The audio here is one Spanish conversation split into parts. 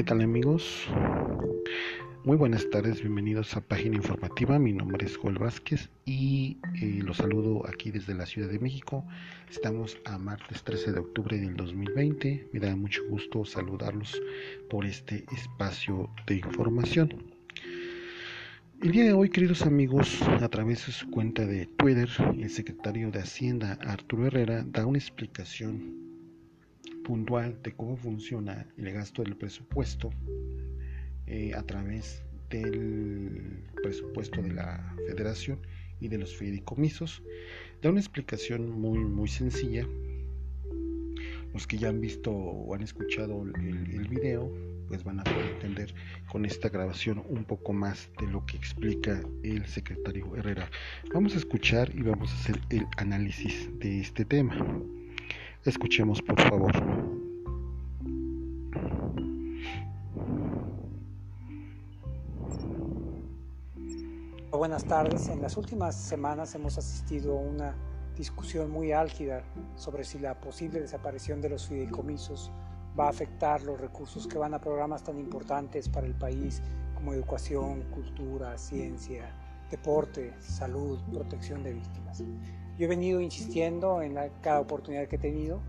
¿qué tal amigos? Muy buenas tardes, bienvenidos a Página Informativa. Mi nombre es Joel Vázquez y eh, los saludo aquí desde la Ciudad de México. Estamos a martes 13 de octubre del 2020. Me da mucho gusto saludarlos por este espacio de información. El día de hoy, queridos amigos, a través de su cuenta de Twitter, el secretario de Hacienda, Arturo Herrera, da una explicación puntual de cómo funciona el gasto del presupuesto eh, a través del presupuesto de la federación y de los fideicomisos. Da una explicación muy, muy sencilla. Los que ya han visto o han escuchado el, el video, pues van a poder entender con esta grabación un poco más de lo que explica el secretario Herrera. Vamos a escuchar y vamos a hacer el análisis de este tema. Escuchemos, por favor. Buenas tardes. En las últimas semanas hemos asistido a una discusión muy álgida sobre si la posible desaparición de los fideicomisos va a afectar los recursos que van a programas tan importantes para el país como educación, cultura, ciencia, deporte, salud, protección de víctimas. Yo he venido insistiendo en cada oportunidad que he tenido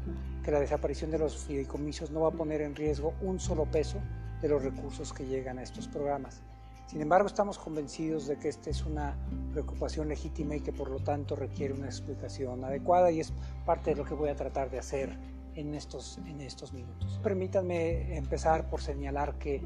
que la desaparición de los fideicomisos no va a poner en riesgo un solo peso de los recursos que llegan a estos programas. Sin embargo, estamos convencidos de que esta es una preocupación legítima y que por lo tanto requiere una explicación adecuada y es parte de lo que voy a tratar de hacer en estos, en estos minutos. Permítanme empezar por señalar que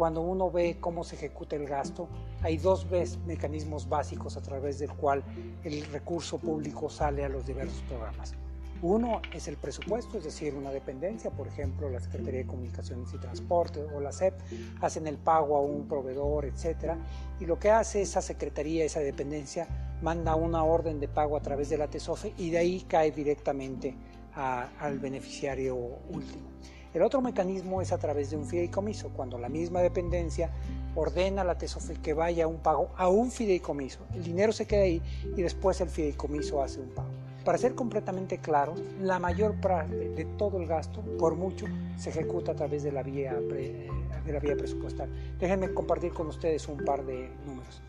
cuando uno ve cómo se ejecuta el gasto, hay dos mecanismos básicos a través del cual el recurso público sale a los diversos programas. Uno es el presupuesto, es decir, una dependencia, por ejemplo, la Secretaría de Comunicaciones y Transporte o la SEP hacen el pago a un proveedor, etcétera, y lo que hace esa secretaría, esa dependencia, manda una orden de pago a través de la TESOFE y de ahí cae directamente al beneficiario último. El otro mecanismo es a través de un fideicomiso, cuando la misma dependencia ordena a la TESOFE que vaya un pago a un fideicomiso. El dinero se queda ahí y después el fideicomiso hace un pago. Para ser completamente claro, la mayor parte de todo el gasto, por mucho, se ejecuta a través de la vía, de la vía presupuestal. Déjenme compartir con ustedes un par de números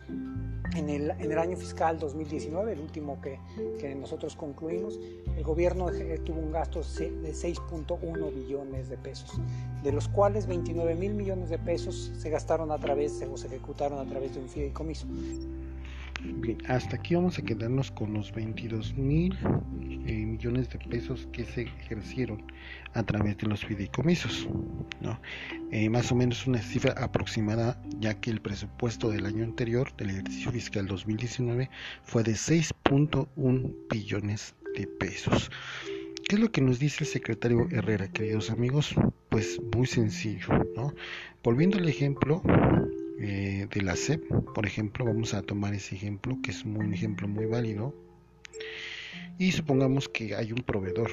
en el, en el, año fiscal 2019, el último que, que nosotros concluimos, el gobierno tuvo un gasto de 6.1 billones de pesos, de los cuales 29 mil millones de pesos se gastaron a través o se ejecutaron a través de un fideicomiso. Bien, hasta aquí vamos a quedarnos con los 22 mil eh, millones de pesos que se ejercieron a través de los fideicomisos. ¿no? Eh, más o menos una cifra aproximada, ya que el presupuesto del año anterior, del ejercicio fiscal 2019, fue de 6.1 billones de pesos. ¿Qué es lo que nos dice el secretario Herrera, queridos amigos? Pues muy sencillo, ¿no? Volviendo al ejemplo, eh, de la SEP, por ejemplo, vamos a tomar ese ejemplo, que es un ejemplo muy válido. Y supongamos que hay un proveedor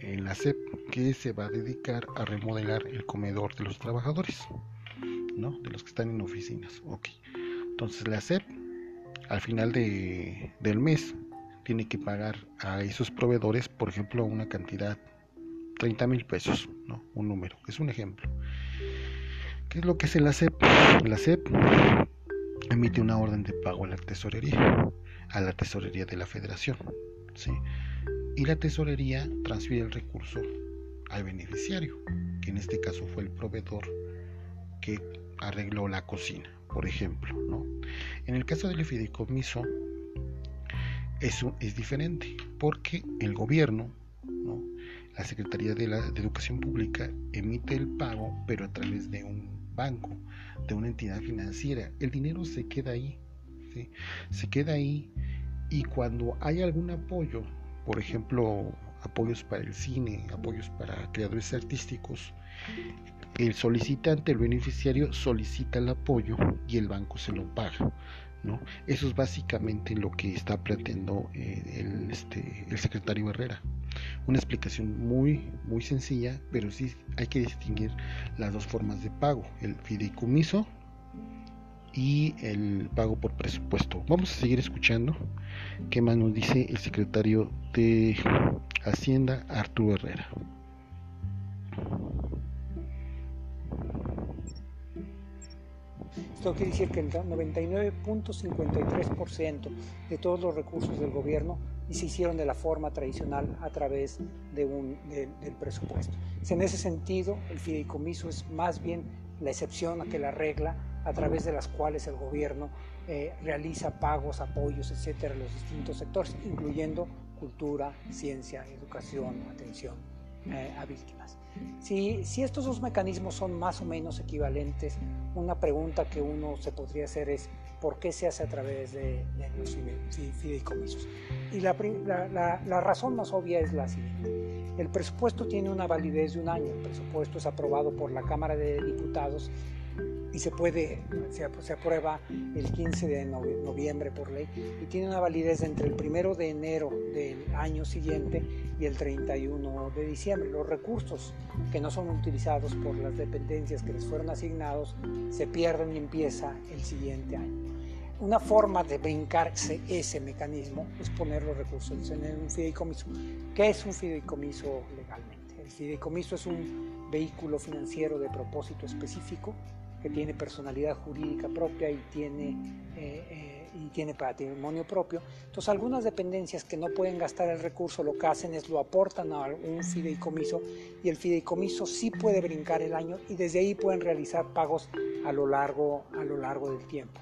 en la SEP que se va a dedicar a remodelar el comedor de los trabajadores, ¿no? De los que están en oficinas. Ok. Entonces la SEP, al final de, del mes, tiene que pagar a esos proveedores, por ejemplo, una cantidad, 30 mil pesos, ¿no? Un número, es un ejemplo. ¿Qué es lo que hace la SEP? La SEP emite una orden de pago a la tesorería, a la tesorería de la federación. ¿sí? Y la tesorería transfiere el recurso al beneficiario, que en este caso fue el proveedor que arregló la cocina, por ejemplo. ¿no? En el caso del fideicomiso, eso es diferente, porque el gobierno, ¿no? la Secretaría de, la, de Educación Pública emite el pago, pero a través de un banco, de una entidad financiera. El dinero se queda ahí, se queda ahí y cuando hay algún apoyo, por ejemplo, apoyos para el cine, apoyos para creadores artísticos, el solicitante, el beneficiario solicita el apoyo y el banco se lo paga. ¿No? Eso es básicamente lo que está planteando eh, el, este, el secretario Herrera. Una explicación muy muy sencilla pero sí hay que distinguir las dos formas de pago el fideicomiso y el pago por presupuesto. Vamos a seguir escuchando qué más nos dice el secretario de Hacienda Arturo Herrera Esto quiere decir que el 99.53% de todos los recursos del gobierno se hicieron de la forma tradicional a través del presupuesto. En ese sentido, el fideicomiso es más bien la excepción a que la regla a través de las cuales el gobierno eh, realiza pagos, apoyos, etcétera, a los distintos sectores, incluyendo cultura, ciencia, educación, atención eh, a víctimas. Si, si, estos dos mecanismos son más o menos equivalentes, una pregunta que uno se podría hacer es ¿por qué se hace a través de, los fideicomisos? Y la, la, la razón más obvia es la siguiente. El presupuesto tiene una validez de un año. El presupuesto es aprobado por la Cámara de Diputados y se puede, se, aprueba el 15 de noviembre por ley y tiene una validez entre el 1 de enero del año siguiente y el 31 de diciembre. Los recursos que no son utilizados por las dependencias que les fueron asignados se pierden y empieza el siguiente año. Una forma de brincarse ese mecanismo es poner los recursos en un fideicomiso. ¿Qué es un fideicomiso legalmente? El fideicomiso es un vehículo financiero de propósito específico que tiene personalidad jurídica propia y tiene, eh, eh, y tiene patrimonio propio. Entonces algunas dependencias que no pueden gastar el recurso lo que hacen es lo aportan a un fideicomiso y el fideicomiso sí puede brincar el año y desde ahí pueden realizar pagos a lo largo, a lo largo del tiempo.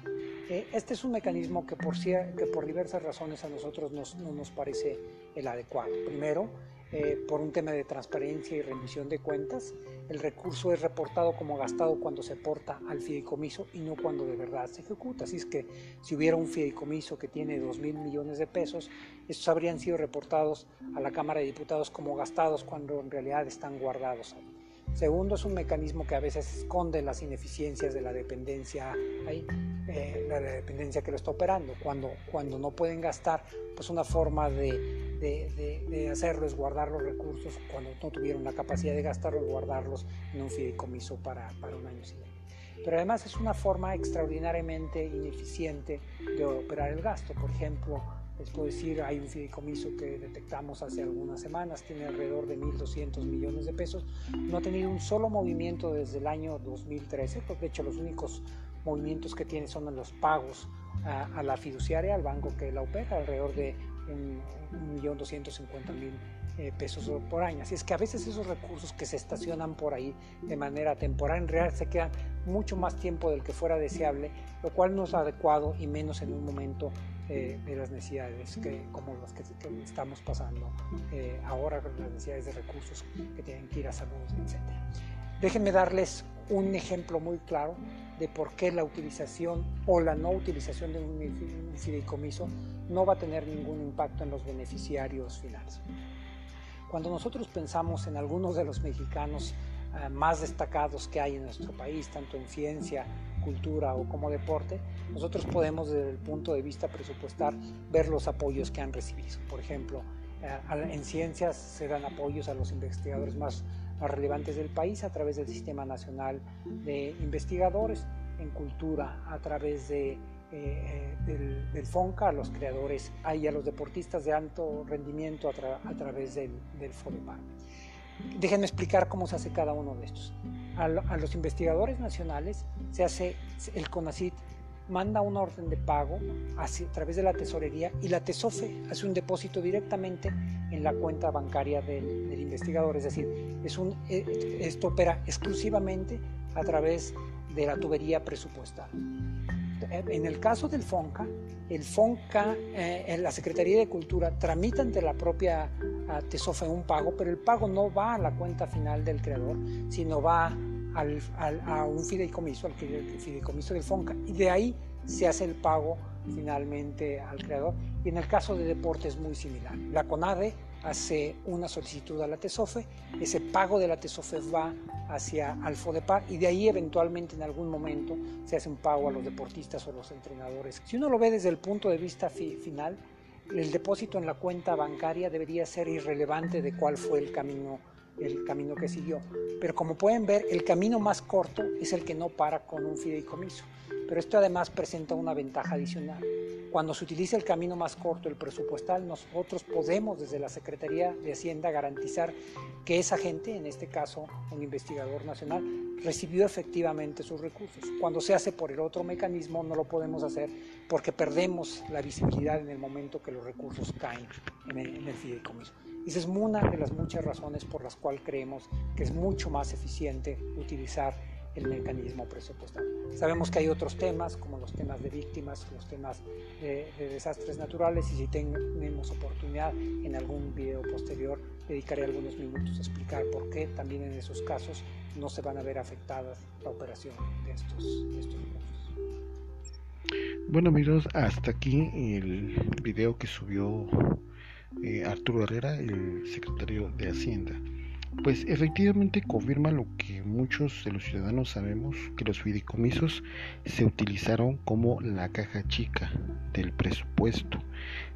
Eh, este es un mecanismo que por, que por diversas razones a nosotros nos, no nos parece el adecuado. Primero, eh, por un tema de transparencia y rendición de cuentas, el recurso es reportado como gastado cuando se aporta al fideicomiso y no cuando de verdad se ejecuta. Así es que si hubiera un fideicomiso que tiene 2 mil millones de pesos, estos habrían sido reportados a la Cámara de Diputados como gastados cuando en realidad están guardados ahí. Segundo, es un mecanismo que a veces esconde las ineficiencias de la dependencia, ahí, eh, la dependencia que lo está operando. Cuando, cuando no pueden gastar, pues una forma de de, hacerlo es guardar los recursos cuando no tuvieron la capacidad de gastarlos, guardarlos en un fideicomiso para, para un año siguiente. Pero además es una forma extraordinariamente ineficiente de operar el gasto. Por ejemplo, puedo decir, hay un fideicomiso que detectamos hace algunas semanas, tiene alrededor de 1.200 millones de pesos, no ha tenido un solo movimiento desde el año 2013, porque de hecho los únicos movimientos que tiene son los pagos a, a la fiduciaria, al banco que la opera, alrededor de 1.250.000 eh, pesos por año. Así es que a veces esos recursos que se estacionan por ahí de manera temporal en realidad se quedan mucho más tiempo del que fuera deseable, lo cual no es adecuado y menos en un momento eh, de las necesidades que, como las que, estamos pasando eh, ahora, con las necesidades de recursos que tienen que ir a salud, etc. Déjenme darles un ejemplo muy claro de por qué la utilización o la no utilización de un fideicomiso no va a tener ningún impacto en los beneficiarios finales. Cuando nosotros pensamos en algunos de los mexicanos eh, más destacados que hay en nuestro país, tanto en ciencia, cultura o como deporte, nosotros podemos desde el punto de vista presupuestal ver los apoyos que han recibido. Por ejemplo, en ciencias se dan apoyos a los investigadores más más relevantes del país a través del Sistema Nacional de Investigadores, en cultura a través de, eh, eh, del, FONCA, a los creadores y a los deportistas de alto rendimiento a, través del, del FODEPAR. Déjenme explicar cómo se hace cada uno de estos. A, a los investigadores nacionales se hace el CONACIT manda una orden de pago a través de la tesorería y la TESOFE hace un depósito directamente en la cuenta bancaria del, investigador. Es decir, eh, esto opera exclusivamente a través de la tubería presupuestal. En el caso del FONCA, el FONCA, eh, la Secretaría de Cultura, tramita ante la propia TESOFE un pago, pero el pago no va a la cuenta final del creador, sino va a un fideicomiso, al fideicomiso del FONCA, y de ahí se hace el pago finalmente al creador. Y en el caso de deporte es muy similar. La CONADE hace una solicitud a la TESOFE, ese pago de la TESOFE va hacia al FODEPAR y de ahí eventualmente en algún momento se hace un pago a los deportistas o los entrenadores. Si uno lo ve desde el punto de vista final, el depósito en la cuenta bancaria debería ser irrelevante de cuál fue el camino el camino que siguió. Pero como pueden ver, el camino más corto es el que no para con un fideicomiso. Pero esto además presenta una ventaja adicional. Cuando se utiliza el camino más corto, el presupuestal, nosotros podemos desde la Secretaría de Hacienda garantizar que esa gente, en este caso un investigador nacional, recibió efectivamente sus recursos. Cuando se hace por el otro mecanismo no lo podemos hacer porque perdemos la visibilidad en el momento que los recursos caen en el, fideicomiso. Esa es una de las muchas razones por las cuales creemos que es mucho más eficiente utilizar el mecanismo presupuestal. Sabemos que hay otros temas, como los temas de víctimas, los temas de, de, desastres naturales, y si tenemos oportunidad en algún video posterior, dedicaré algunos minutos a explicar por qué también en esos casos no se van a ver afectadas la operación de estos, de estos recursos. Bueno amigos, hasta aquí el video que subió eh, Arturo Herrera, el secretario de Hacienda. Pues efectivamente confirma lo que muchos de los ciudadanos sabemos, que los fideicomisos se utilizaron como la caja chica del presupuesto.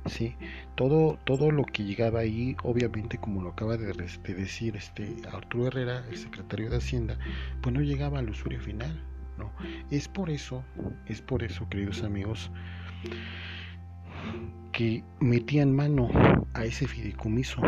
¿sí? Todo, todo lo que llegaba ahí, obviamente como lo acaba de, de decir este Arturo Herrera, el secretario de Hacienda, pues no llegaba al usuario final. ¿no? Es por eso, es por eso, queridos amigos, que metían mano a ese fideicomiso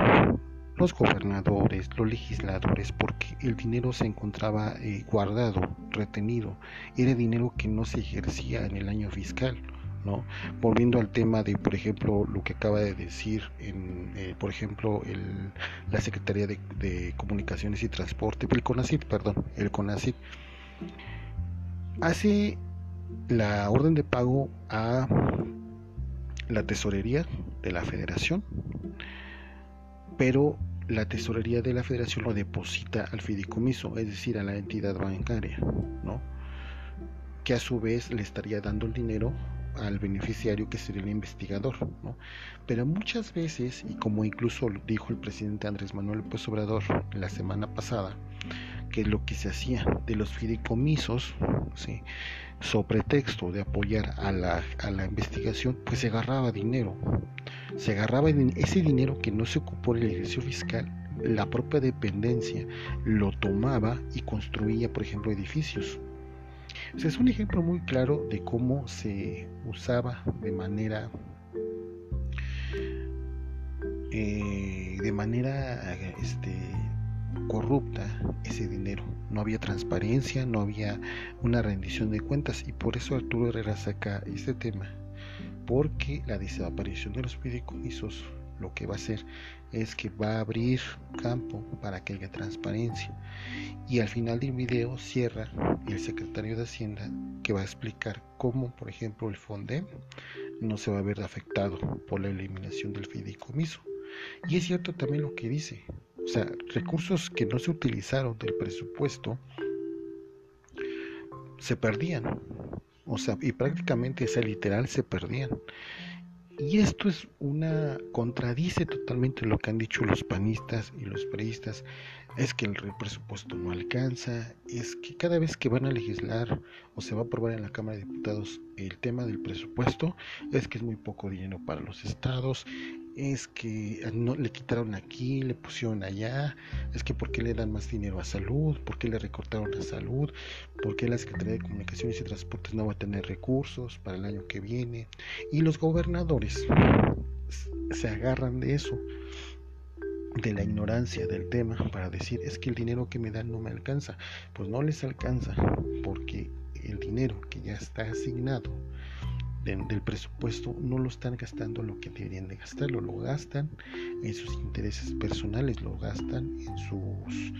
los gobernadores, los legisladores, porque el dinero se encontraba eh, guardado, retenido, era dinero que no se ejercía en el año fiscal. ¿no? Volviendo al tema de, por ejemplo, lo que acaba de decir, en, eh, por ejemplo, el, la Secretaría de, Comunicaciones y Transporte, el CONACIT, perdón, el CONACIT, hace la orden de pago a la tesorería de la federación, pero la tesorería de la federación lo deposita al fideicomiso, es decir, a la entidad bancaria, ¿no? que a su vez le estaría dando el dinero al beneficiario que sería el investigador, ¿no? Pero muchas veces, y como incluso dijo el presidente Andrés Manuel López Obrador la semana pasada, que lo que se hacía de los fideicomisos, ¿sí? sobre pretexto de apoyar a la, a la investigación, pues se agarraba dinero. Se agarraba ese dinero que no se ocupó en el ejercicio fiscal, la propia dependencia lo tomaba y construía, por ejemplo, edificios. O sea, es un ejemplo muy claro de cómo se usaba de manera eh, de manera este, corrupta ese dinero. No había transparencia, no había una rendición de cuentas y por eso Arturo Herrera saca este tema. Porque la desaparición de los fideicomisos lo que va a hacer es que va a abrir campo para que haya transparencia. Y al final del video cierra el secretario de Hacienda que va a explicar cómo, por ejemplo, el FONDEM no se va a ver afectado por la eliminación del fideicomiso. Y es cierto también lo que dice, o sea, recursos que no se utilizaron del presupuesto se perdían. O sea, y prácticamente, ese literal, se perdían. Y esto es una contradice totalmente lo que han dicho los panistas y los periodistas. Es que el presupuesto no alcanza, es que cada vez que van a legislar o se va a aprobar en la Cámara de Diputados el tema del presupuesto, es que es muy poco dinero para los estados, es que no, le quitaron aquí, le pusieron allá, es que por qué le dan más dinero a salud, por qué le recortaron a salud, por qué la Secretaría de Comunicaciones y Transportes no va a tener recursos para el año que viene. Y los gobernadores se agarran de eso, de la ignorancia del tema, para decir, es que el dinero que me dan no me alcanza. Pues no les alcanza, porque el dinero que ya está asignado del presupuesto no lo están gastando lo que deberían de gastarlo, lo gastan en sus intereses personales, lo gastan en sus,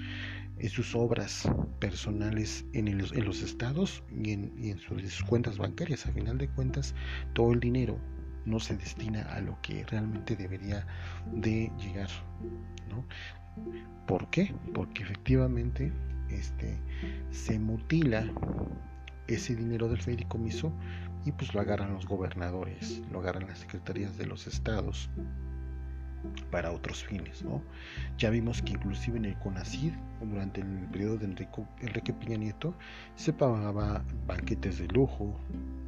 en sus obras personales en, el, en los estados y en, en, sus cuentas bancarias. A final de cuentas, todo el dinero no se destina a lo que realmente debería de llegar. ¿no? ¿Por qué? Porque efectivamente este, se mutila ese dinero del fideicomiso y pues lo agarran los gobernadores, lo agarran las secretarías de los estados para otros fines, ¿no? Ya vimos que inclusive en el CONACID, durante el periodo de Enrique Piña Nieto, se pagaba banquetes de lujo,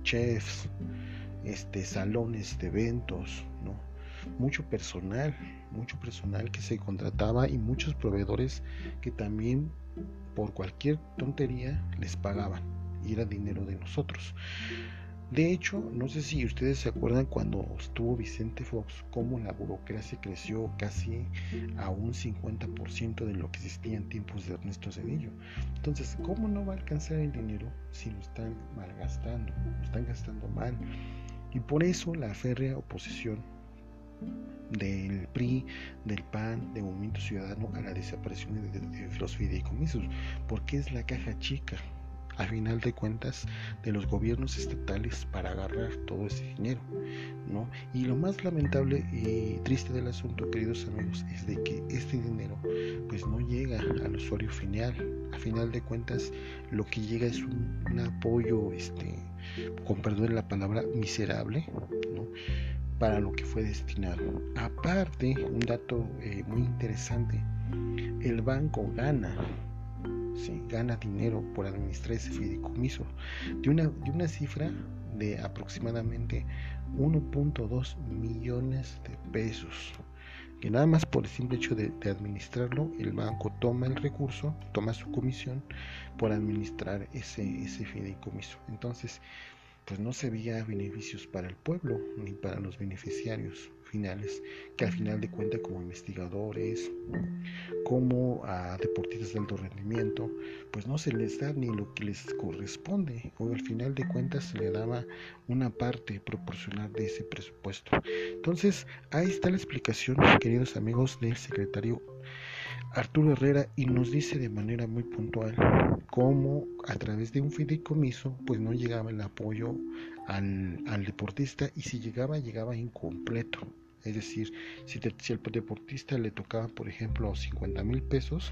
chefs, este, salones de eventos, ¿no? Mucho personal, mucho personal que se contrataba y muchos proveedores que también por cualquier tontería les pagaban y era dinero de nosotros. De hecho, no sé si ustedes se acuerdan cuando estuvo Vicente Fox, cómo la burocracia creció casi a un 50% de lo que existía en tiempos de Ernesto Cedillo. Entonces, ¿cómo no va a alcanzar el dinero si lo están malgastando, lo están gastando mal? Y por eso la férrea oposición del PRI, del PAN, del Movimiento Ciudadano a la desaparición de, de los fideicomisos, porque es la caja chica, a final de cuentas de los gobiernos estatales para agarrar todo ese dinero, ¿no? Y lo más lamentable y triste del asunto, queridos amigos, es de que este dinero pues no llega al usuario final. A final de cuentas lo que llega es un, apoyo, este, con perdón la palabra, miserable, ¿no? para lo que fue destinado. Aparte, un dato eh, muy interesante, el banco gana gana dinero por administrar ese fideicomiso de una, de una cifra de aproximadamente 1.2 millones de pesos que nada más por el simple hecho de, administrarlo el banco toma el recurso toma su comisión por administrar ese, ese fideicomiso. Entonces pues no se veía beneficios para el pueblo ni para los beneficiarios que al final de cuentas como investigadores, como a deportistas de alto rendimiento, pues no se les da ni lo que les corresponde, o al final de cuentas se le daba una parte proporcional de ese presupuesto. Entonces, ahí está la explicación, queridos amigos del secretario Arturo Herrera y nos dice de manera muy puntual cómo a través de un fideicomiso pues no llegaba el apoyo al, deportista y si llegaba llegaba incompleto. Es decir, si, si el deportista le tocaba por ejemplo 50 mil pesos,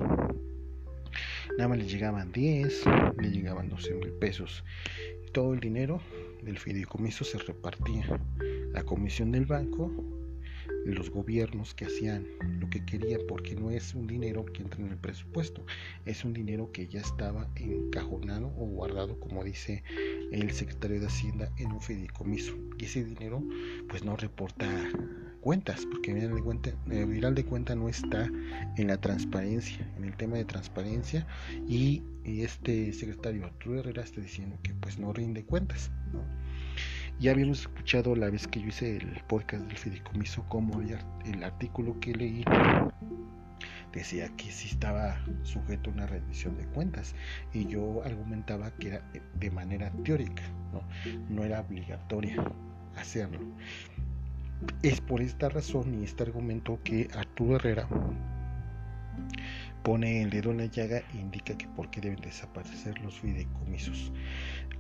nada más le llegaban 10, le llegaban 12 mil pesos. Todo el dinero del fideicomiso se repartía. La comisión del banco los gobiernos que hacían lo que querían porque no es un dinero que entra en el presupuesto, es un dinero que ya estaba encajonado o guardado, como dice el secretario de Hacienda, en un fideicomiso. Y ese dinero pues no reporta cuentas, porque el viral de cuenta, el de cuenta no está en la transparencia, en el tema de transparencia y, este secretario Arturo Herrera está diciendo que pues no rinde cuentas. Ya habíamos escuchado la vez que yo hice el podcast del fideicomiso como el artículo que leí decía que sí estaba sujeto a una rendición de cuentas y yo argumentaba que era de manera teórica, no, no era obligatoria hacerlo. Es por esta razón y este argumento que Arturo Herrera pone el dedo en la llaga e indica que por qué deben desaparecer los fideicomisos.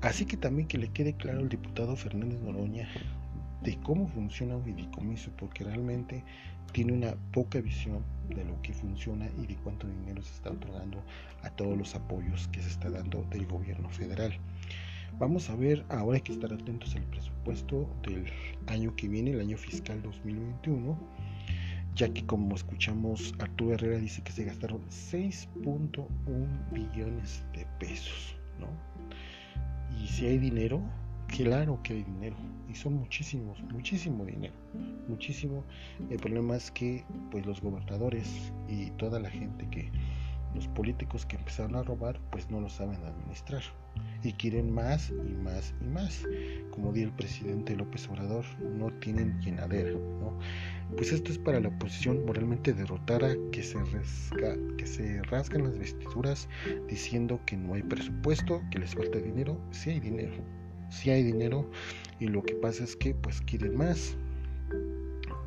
Así que también que le quede claro al diputado Fernández Noroña de cómo funciona un fideicomiso, porque realmente tiene una poca visión de lo que funciona y de cuánto dinero se está otorgando a todos los apoyos que se está dando del gobierno federal. Vamos a ver, ahora hay que estar atentos al presupuesto del año que viene, el año fiscal 2021, ya que como escuchamos, Arturo Herrera dice que se gastaron 6.1 billones de pesos, ¿no? Y si hay dinero, claro que hay dinero. Y son muchísimos, muchísimo dinero. Muchísimo. El problema es que pues los gobernadores y toda la gente que, los políticos que empezaron a robar, pues no lo saben administrar. Y quieren más y más y más. Como dijo el presidente López Obrador, no tienen llenadera. ¿no? Pues esto es para la oposición moralmente derrotada que se, que se rasgan las vestiduras diciendo que no hay presupuesto, que les falta dinero. Sí hay dinero, sí hay dinero y lo que pasa es que pues quieren más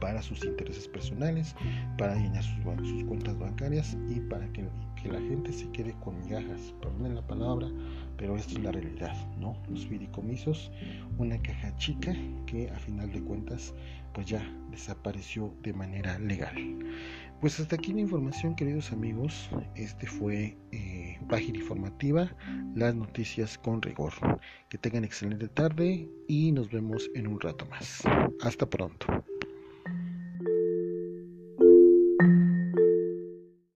para sus intereses personales, para llenar sus, cuentas bancarias y para que, la gente se quede con migajas, perdonen la palabra, pero esto es la realidad, ¿no? Los fideicomisos, una caja chica que a final de cuentas pues ya desapareció de manera legal. Pues hasta aquí la información, queridos amigos. Este fue eh, página informativa, las noticias con rigor. Que tengan excelente tarde y nos vemos en un rato más. Hasta pronto.